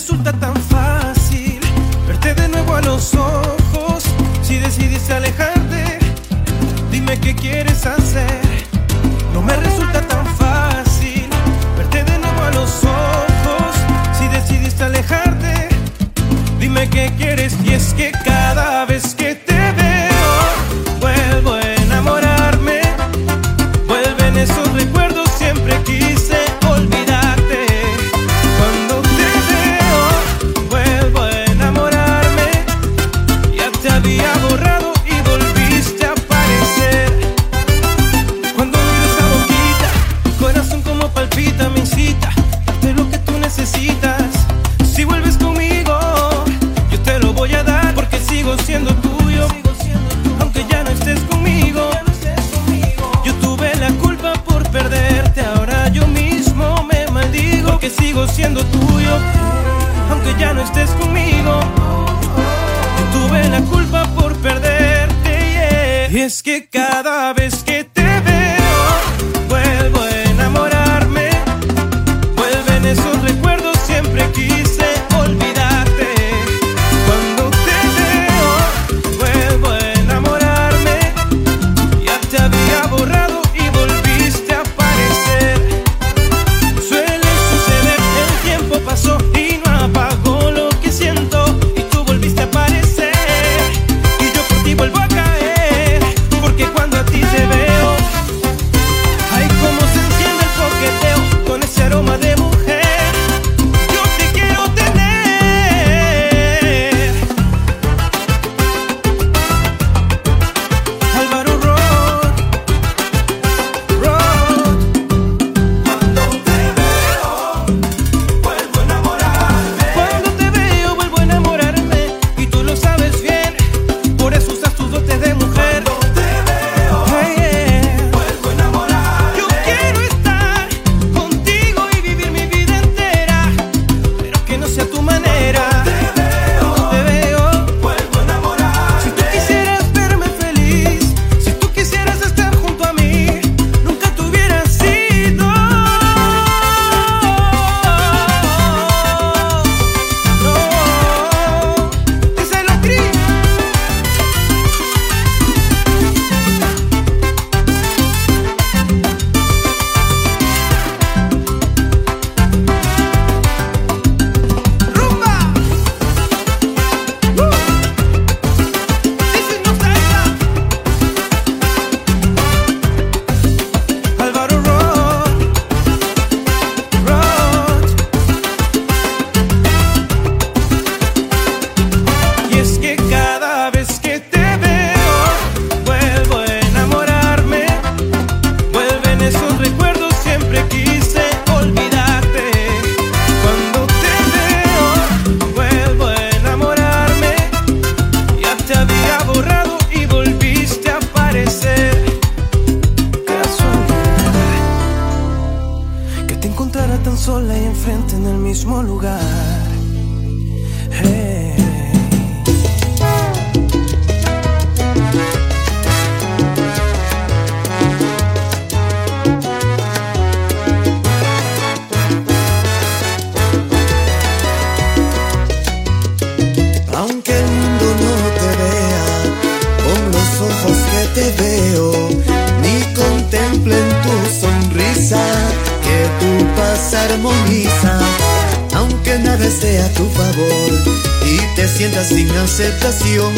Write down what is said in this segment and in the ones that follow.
resulta tan sientas sin aceptación,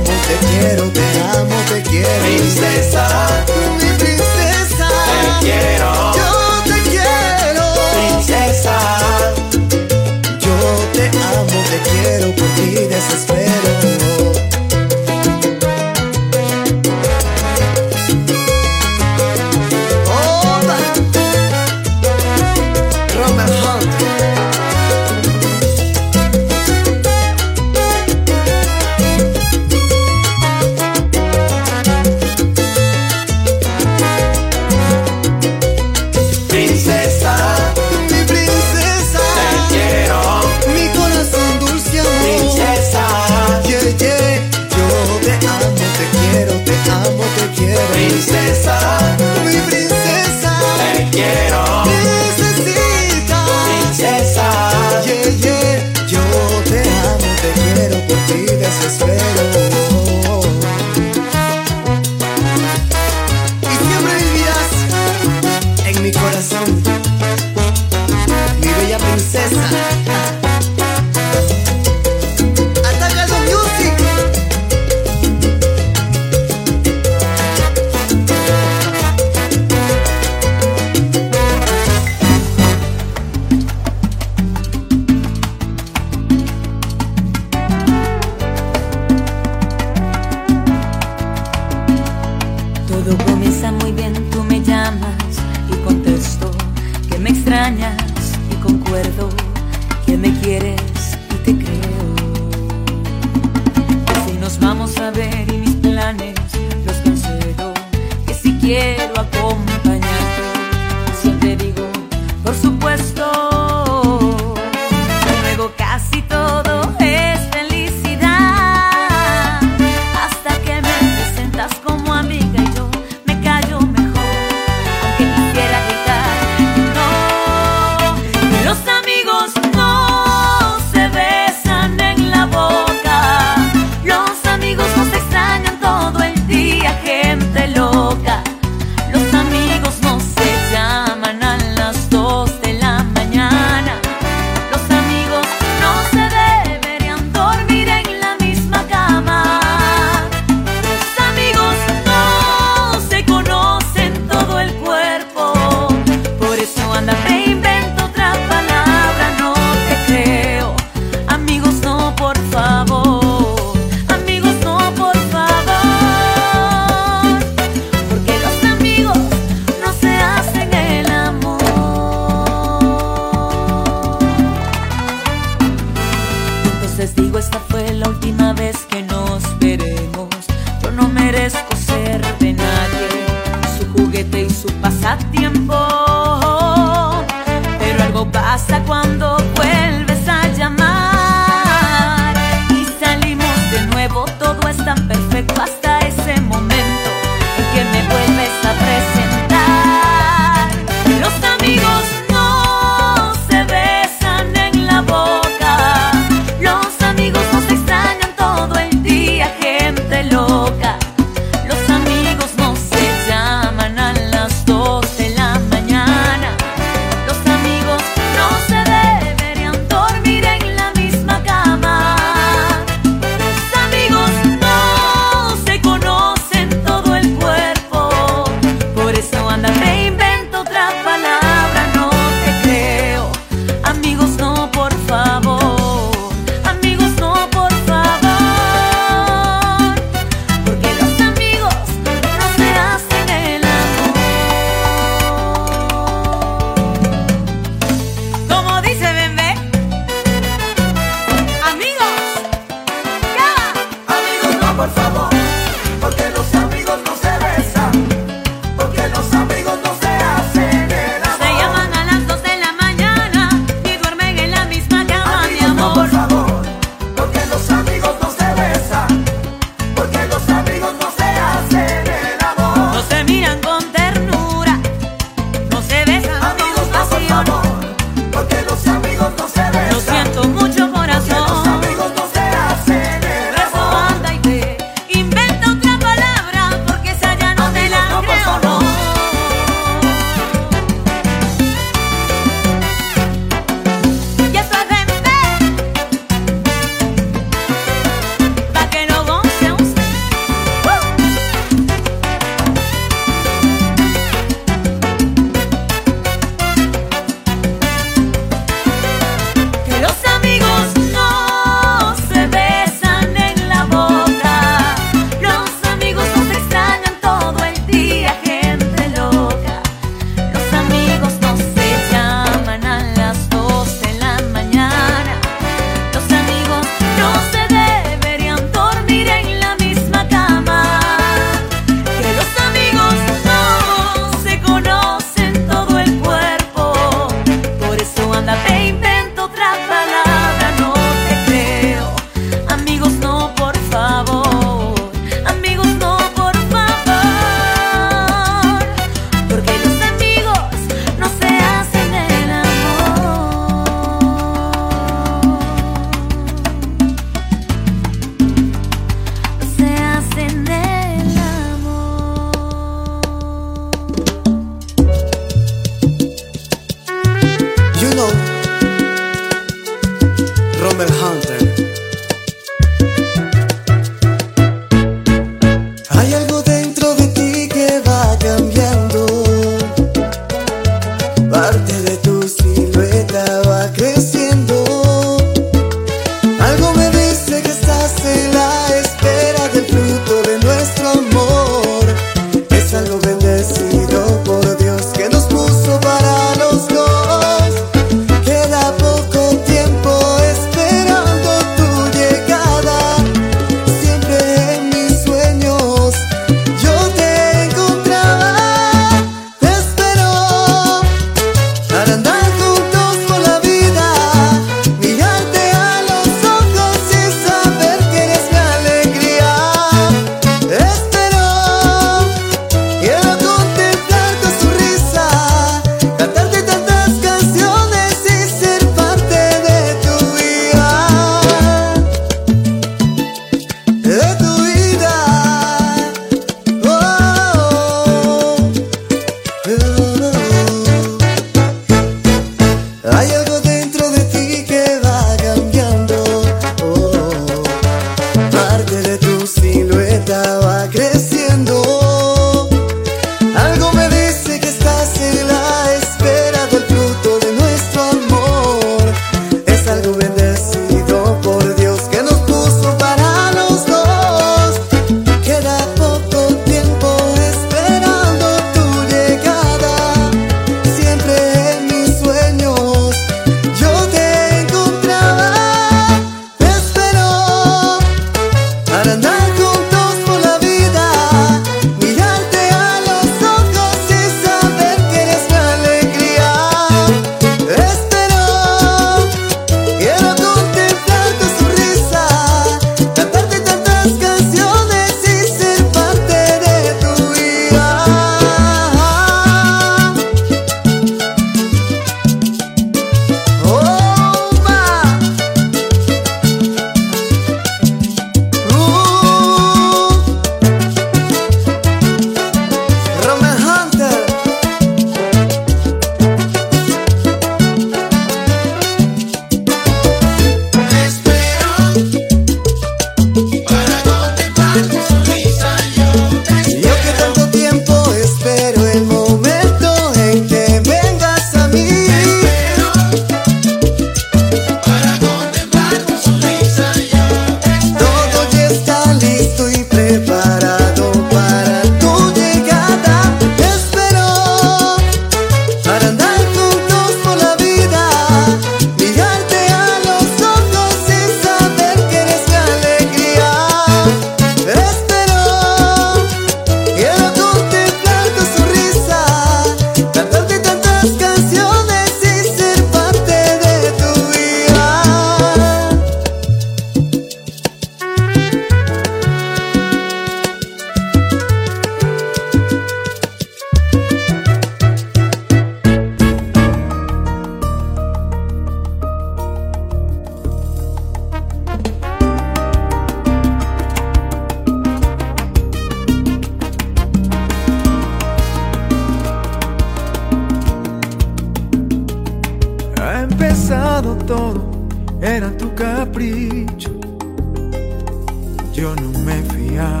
Yo no me fiaba,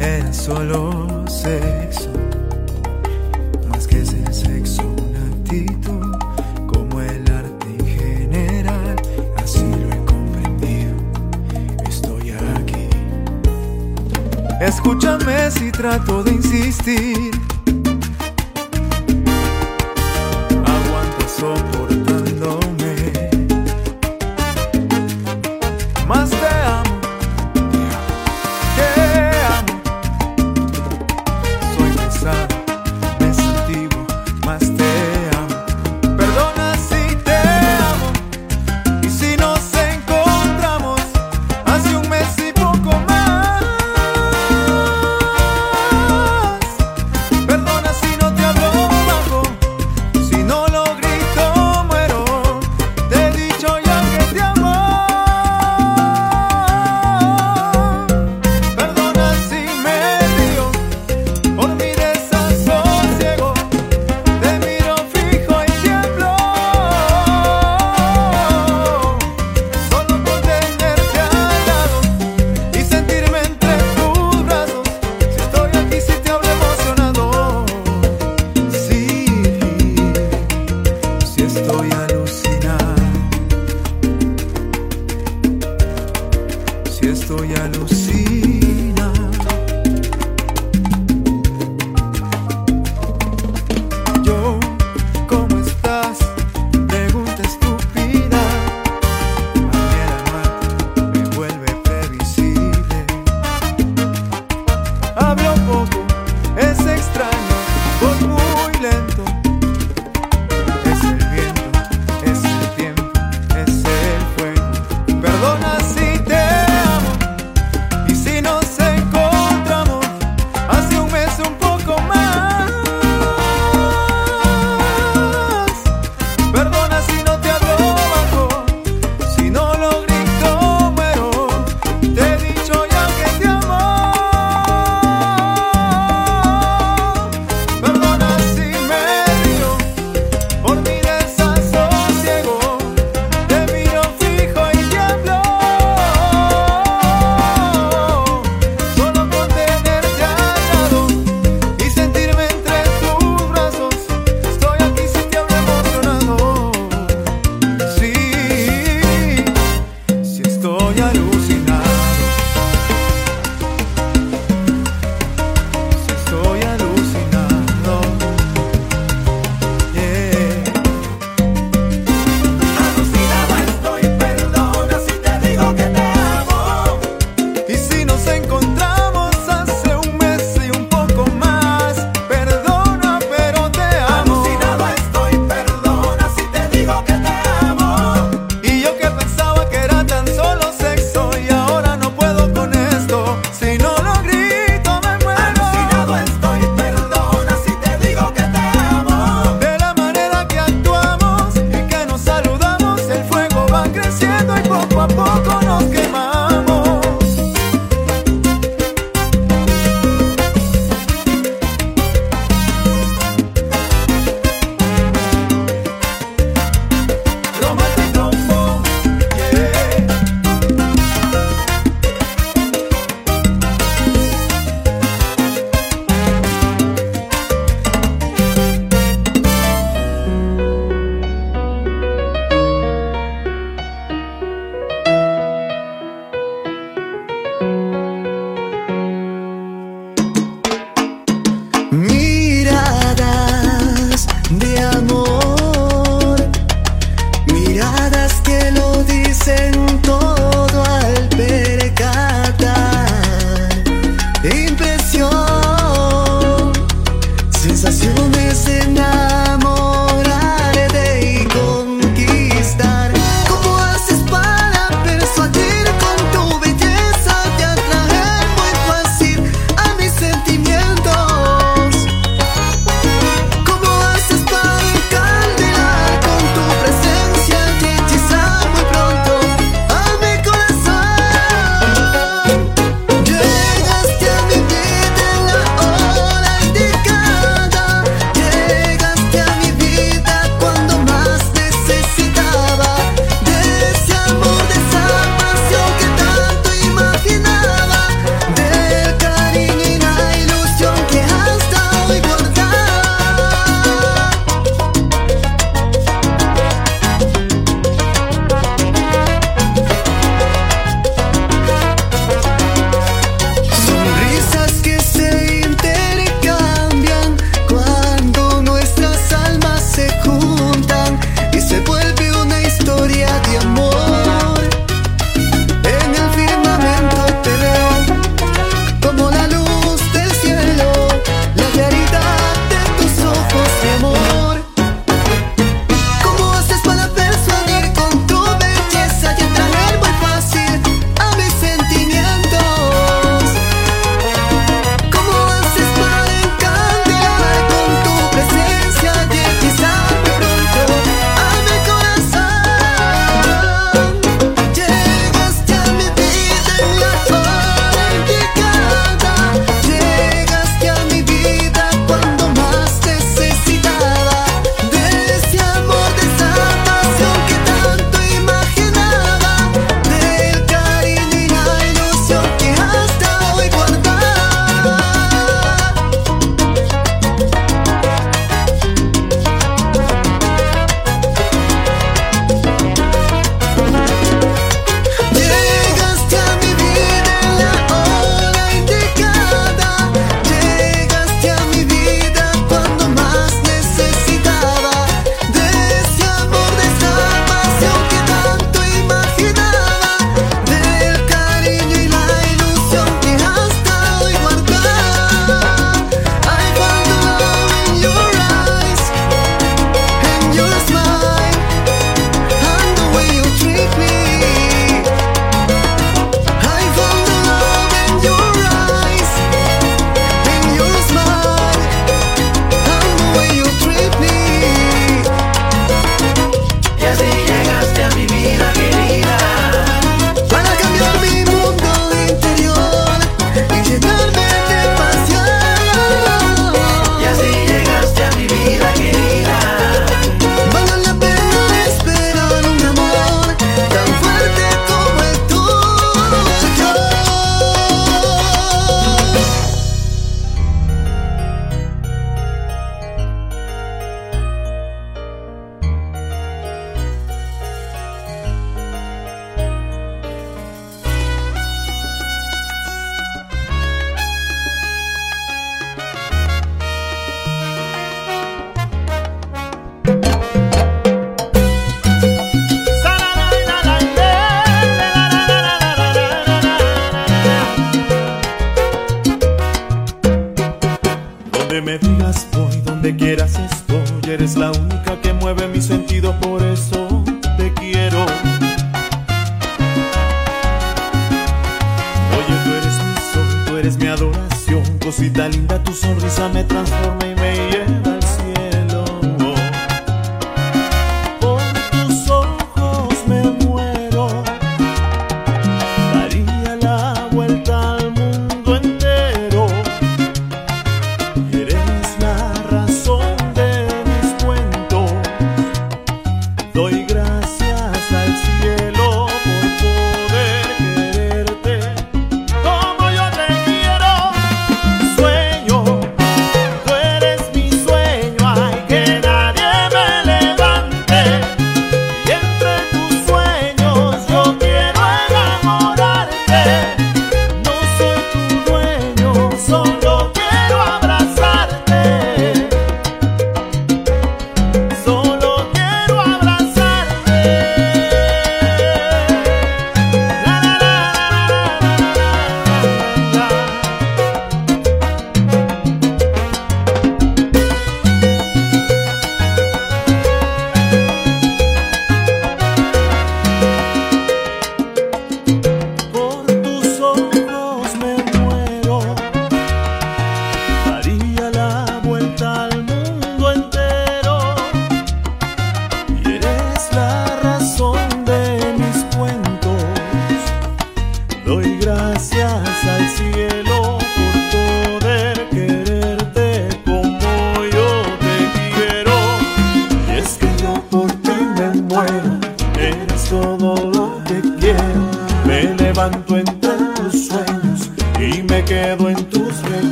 era solo sexo. Más que ser sexo, una actitud como el arte en general. Así lo he comprendido, estoy aquí. Escúchame si trato de insistir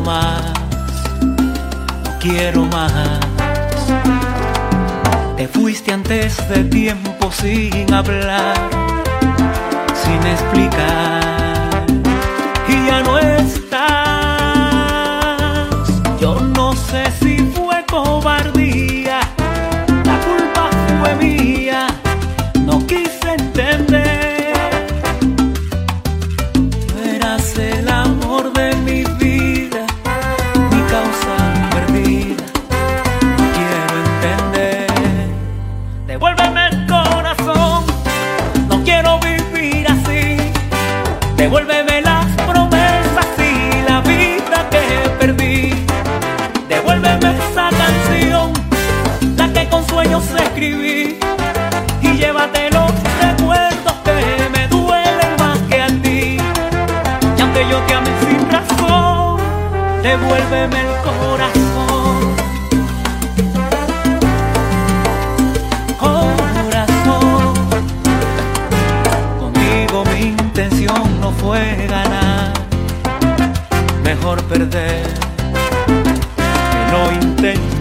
más, no quiero más. Te fuiste antes de tiempo sin hablar, sin explicar, y ya no es. devuélveme el corazón. Corazón, conmigo mi intención no fue ganar, mejor perder que no intentar.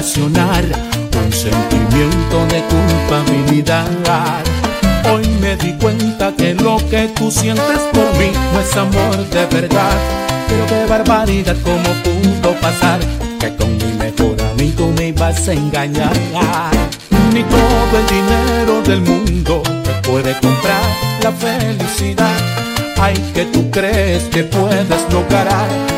un sentimiento de culpabilidad. Hoy me di cuenta que lo que tú sientes por mí no es amor de verdad. Pero qué barbaridad, cómo pudo pasar que con mi mejor amigo me ibas a engañar. Ni todo el dinero del mundo te puede comprar la felicidad. Ay, que tú crees que puedes lograr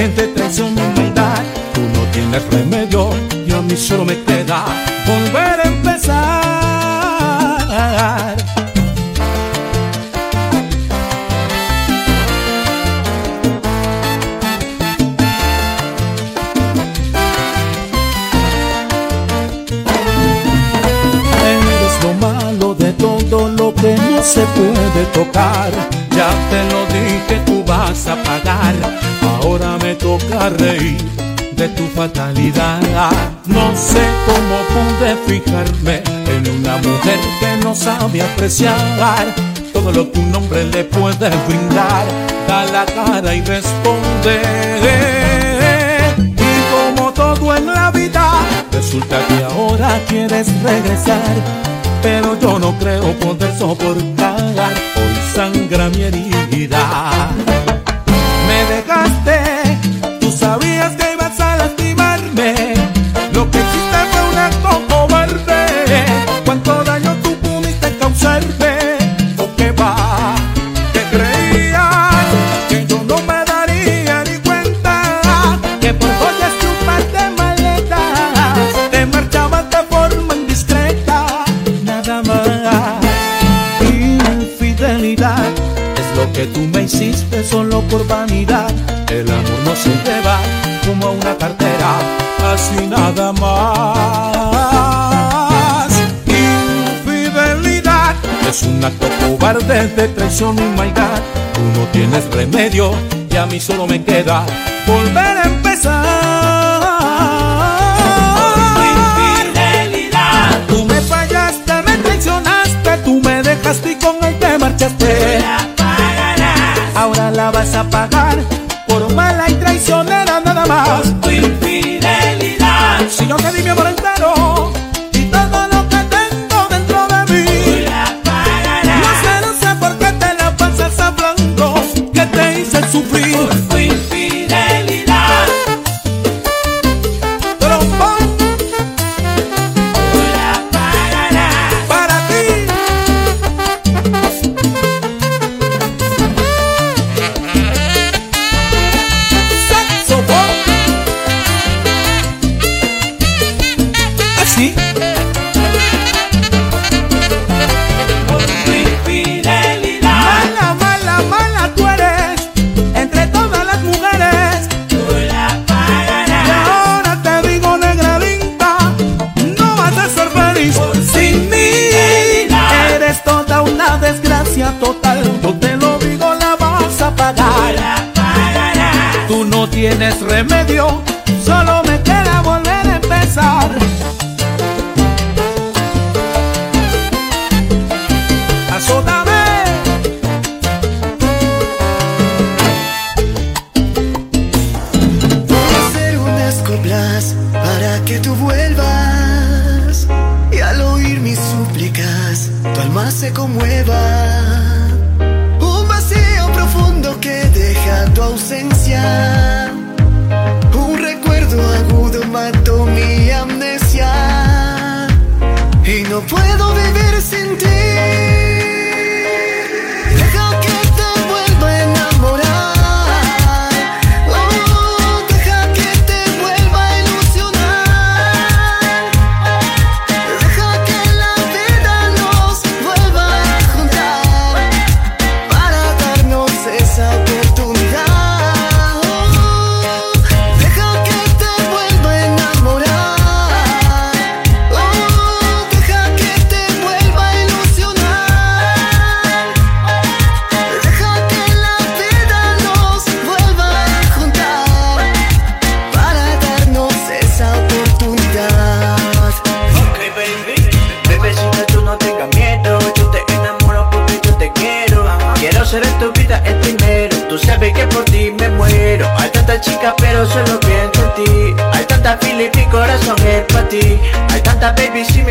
mente traes humildad. Tú no tienes remedio y a mí solo me queda volver a empezar. Eres lo malo de todo lo que no se puede tocar de tu fatalidad. No sé cómo pude fijarme en una mujer que no sabe apreciar todo lo que un hombre le puede brindar. Da la cara y responde. Y como todo en la vida, resulta que ahora quieres regresar. Pero yo no creo poder soportar, hoy sangra mi herida. Me dejaste canción. Tú no tienes remedio y a mí solo me queda volver a empezar. Tú me fallaste, me traicionaste, tú me dejaste y con él te marchaste. La pagarás. Ahora la vas a pagar por mala y traicionera nada más. Por tu she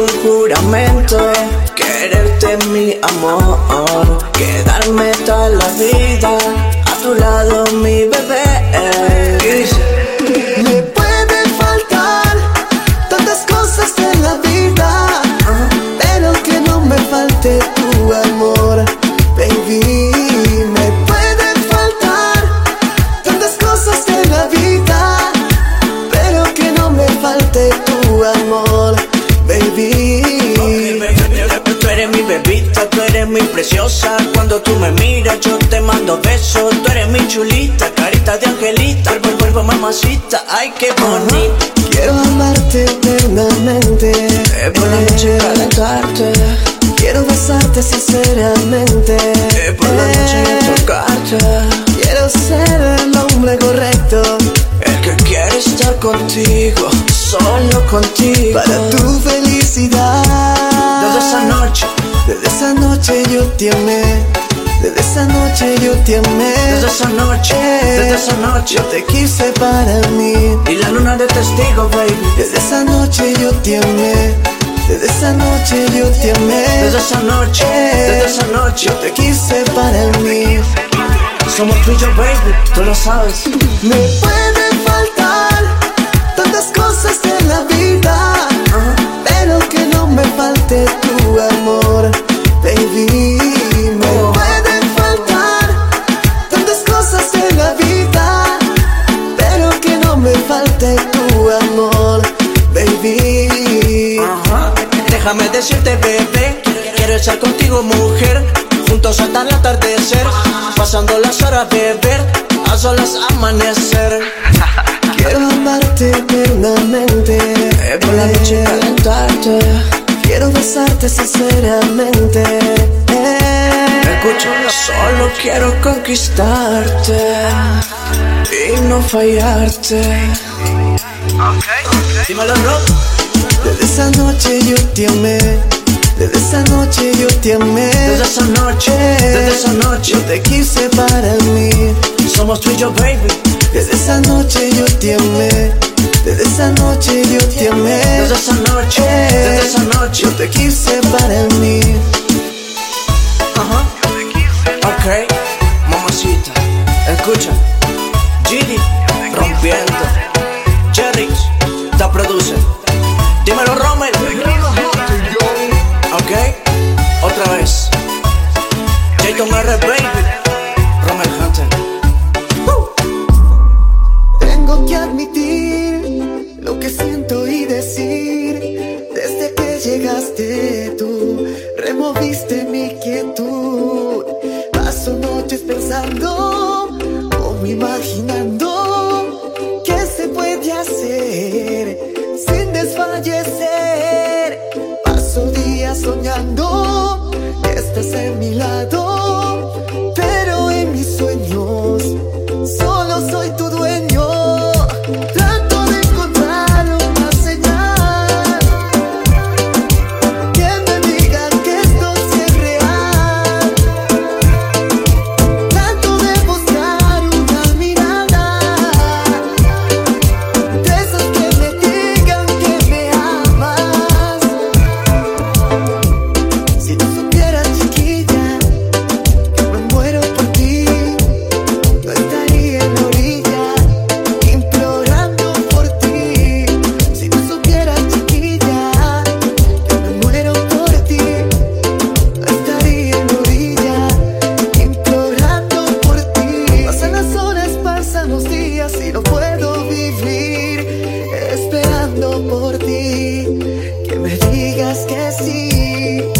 un juramento. Quererte mi amor, quedarme toda la vida a tu lado mi bebé. Eres mi chulita, carita de angelita, cuerpo, cuerpo, mamacita, ay qué bonito. Quiero amarte eternamente. Eh, por la noche calentarte, Quiero besarte sinceramente. eh, por la noche tocarte. Quiero ser el hombre correcto El que quiere estar contigo, solo contigo. para tu felicidad. Desde esa noche, Desde esa noche yo te amé. Desde esa noche yo te amé. desde esa noche, desde esa noche. Yo te quise para mí. Y la luna de testigo, baby. Desde esa noche yo te amé. Desde esa noche yo te amé. Desde esa noche, desde esa noche. Yo te quise para mí. Somos tú y yo, baby, tú lo sabes. Me pueden faltar tantas cosas en la vida, pero que no me falte tu amor, baby. Déjame decirte, bebé, quiero estar contigo, mujer, juntos hasta el atardecer, pasando las horas, beber, a solas amanecer. Quiero amarte eternamente. Por la noche calentarte. Quiero besarte sinceramente. Escucha, solo quiero conquistarte y no fallarte. Dímelo, Rob. Desde esa noche yo te amé. Desde esa noche yo te amé. Desde esa noche, desde esa noche, Yo te quise para mí. somos tú y yo, baby. Desde esa noche yo te amé. Desde esa noche yo te amé. Desde esa noche, desde esa noche. Yo te quise para mí. Ajá. Ok, mamacita, escucha. Gidi, rompiendo. Jerry, te produce. Otra vez. Baby. Rommel Hunter. Tengo que admitir lo que siento y decir. Desde que llegaste tú, removiste mi quietud. Paso noches pensando o imaginando qué se puede hacer sin desfallecer. Soñando que estás en mi lado, pero en mis sueños por ti, que me digas que sí.